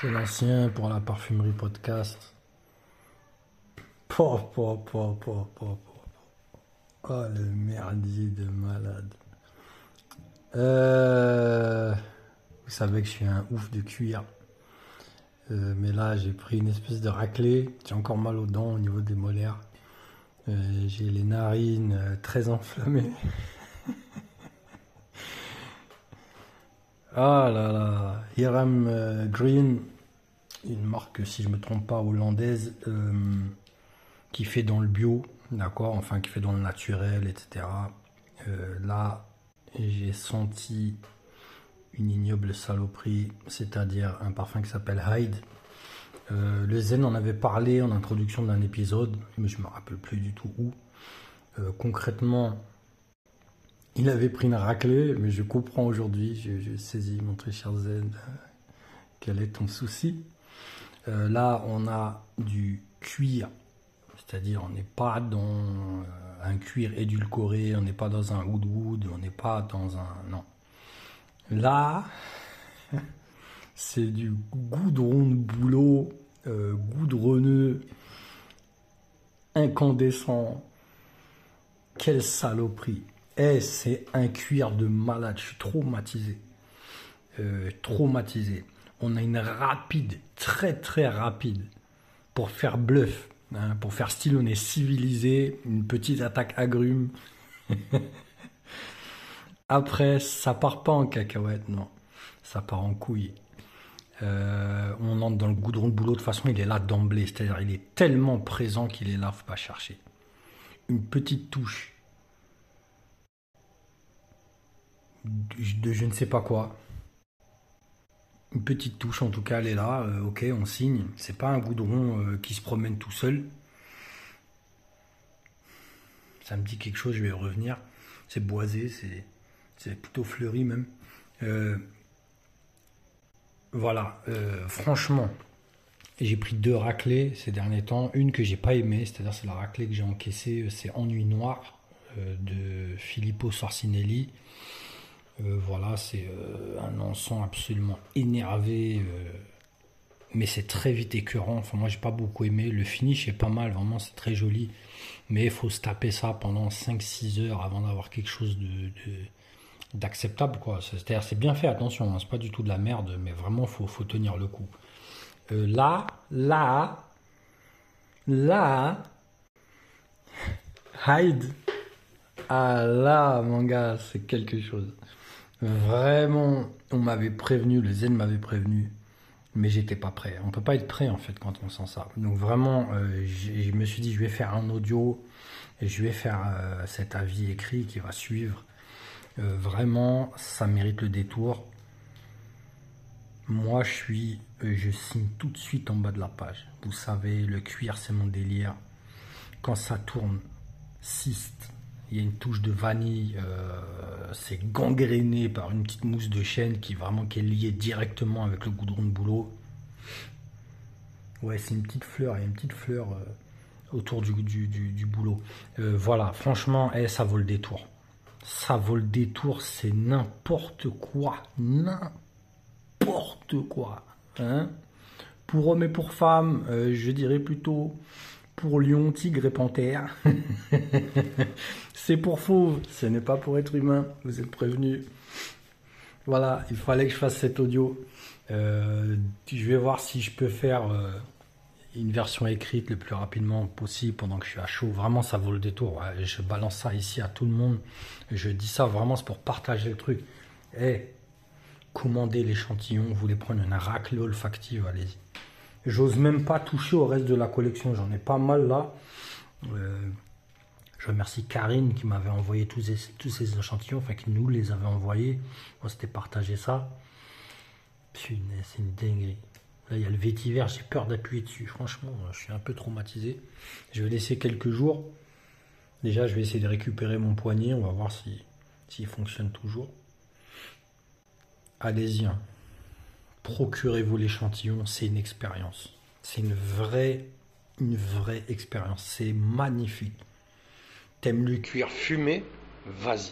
C'est l'ancien pour la parfumerie podcast. Po, po, po, po, po, po. Oh, le merdier de malade. Euh, vous savez que je suis un ouf de cuir. Euh, mais là, j'ai pris une espèce de raclée. J'ai encore mal aux dents au niveau des molaires. Euh, j'ai les narines euh, très enflammées. Ah là là, Hiram euh, Green, une marque, si je me trompe pas, hollandaise, euh, qui fait dans le bio, d'accord, enfin qui fait dans le naturel, etc. Euh, là, j'ai senti une ignoble saloperie, c'est-à-dire un parfum qui s'appelle Hyde. Le Zen en avait parlé en introduction d'un épisode, mais je me rappelle plus du tout où. Concrètement, il avait pris une raclée, mais je comprends aujourd'hui, je, je saisis mon très cher Zen, euh, quel est ton souci. Euh, là, on a du cuir, c'est-à-dire on n'est pas dans euh, un cuir édulcoré, on n'est pas dans un wood wood, on n'est pas dans un... Non. Là, c'est du goudron de boulot, goudronneux, incandescent. Quelle saloperie. Eh, c'est un cuir de malade. Je suis traumatisé. Euh, traumatisé. On a une rapide, très très rapide, pour faire bluff, hein, pour faire style on est civilisé, une petite attaque agrume. Après, ça part pas en cacahuète, non. Ça part en couille. Euh, on entre dans le goudron de boulot, de toute façon, il est là d'emblée. C'est-à-dire, il est tellement présent qu'il est là, faut pas chercher. Une petite touche de je ne sais pas quoi. Une petite touche, en tout cas, elle est là. euh, ok, on signe. C'est pas un goudron euh, qui se promène tout seul. Ça me dit quelque chose, je vais revenir. C'est boisé, c'est plutôt fleuri même. Euh, voilà, franchement, j'ai pris deux raclées ces derniers temps. Une que j'ai pas aimée, c'est-à-dire c'est la raclée que j'ai encaissée, c'est Ennui Noir de Filippo Sorcinelli. Euh, voilà, c'est euh, un encens absolument énervé, euh, mais c'est très vite écœurant. Enfin, moi, j'ai pas beaucoup aimé. Le finish est pas mal, vraiment, c'est très joli. Mais il faut se taper ça pendant 5-6 heures avant d'avoir quelque chose de, d'acceptable, quoi. C'est-à-dire, c'est bien fait, attention, hein, c'est pas du tout de la merde, mais vraiment, faut, faut tenir le coup. Là, là, là, Hyde. Ah là, mon gars, c'est quelque chose. Vraiment, on m'avait prévenu, le Zen m'avait prévenu, mais j'étais pas prêt. On peut pas être prêt en fait quand on sent ça. Donc vraiment, euh, je me suis dit, je vais faire un audio et je vais faire euh, cet avis écrit qui va suivre. Euh, vraiment, ça mérite le détour. Moi, je suis, je signe tout de suite en bas de la page. Vous savez, le cuir, c'est mon délire. Quand ça tourne, cyste, il y a une touche de vanille, euh, c'est gangréné par une petite mousse de chêne qui vraiment qui est liée directement avec le goudron de boulot. Ouais, c'est une petite fleur, il y a une petite fleur euh, autour du, du, du- boulot. Euh, voilà, franchement, eh, ça vaut le détour. Ça vaut le détour, c'est n'importe quoi. N'importe quoi. Hein pour hommes et pour femmes, je dirais plutôt pour lion, tigre et panthère. c'est pour fauve, ce n'est pas pour être humain, vous êtes prévenus. Voilà, il fallait que je fasse cet audio. Euh, je vais voir si je peux faire euh, une version écrite le plus rapidement possible pendant que je suis à chaud. Vraiment, ça vaut le détour. Je balance ça ici à tout le monde. Je dis ça vraiment, c'est pour partager le truc. Eh, commandez l'échantillon, vous voulez prendre une raclée olfactive, allez-y. J'ose même pas toucher au reste de la collection, j'en ai pas mal là. Euh, je remercie Karine qui m'avait envoyé tous ces, échantillons, enfin qui nous les avait envoyés. On s'était partagé ça. C'est une dinguerie. Là, il y a le vétiver, j'ai peur d'appuyer dessus. Franchement, je suis un peu traumatisé. Je vais laisser quelques jours. Déjà, je vais essayer de récupérer mon poignet. On va voir si s'il fonctionne toujours. Allez-y. hein. Procurez-vous l'échantillon. C'est une expérience. C'est une vraie, une vraie expérience. C'est magnifique. T'aimes le cuir fumé? Vas-y.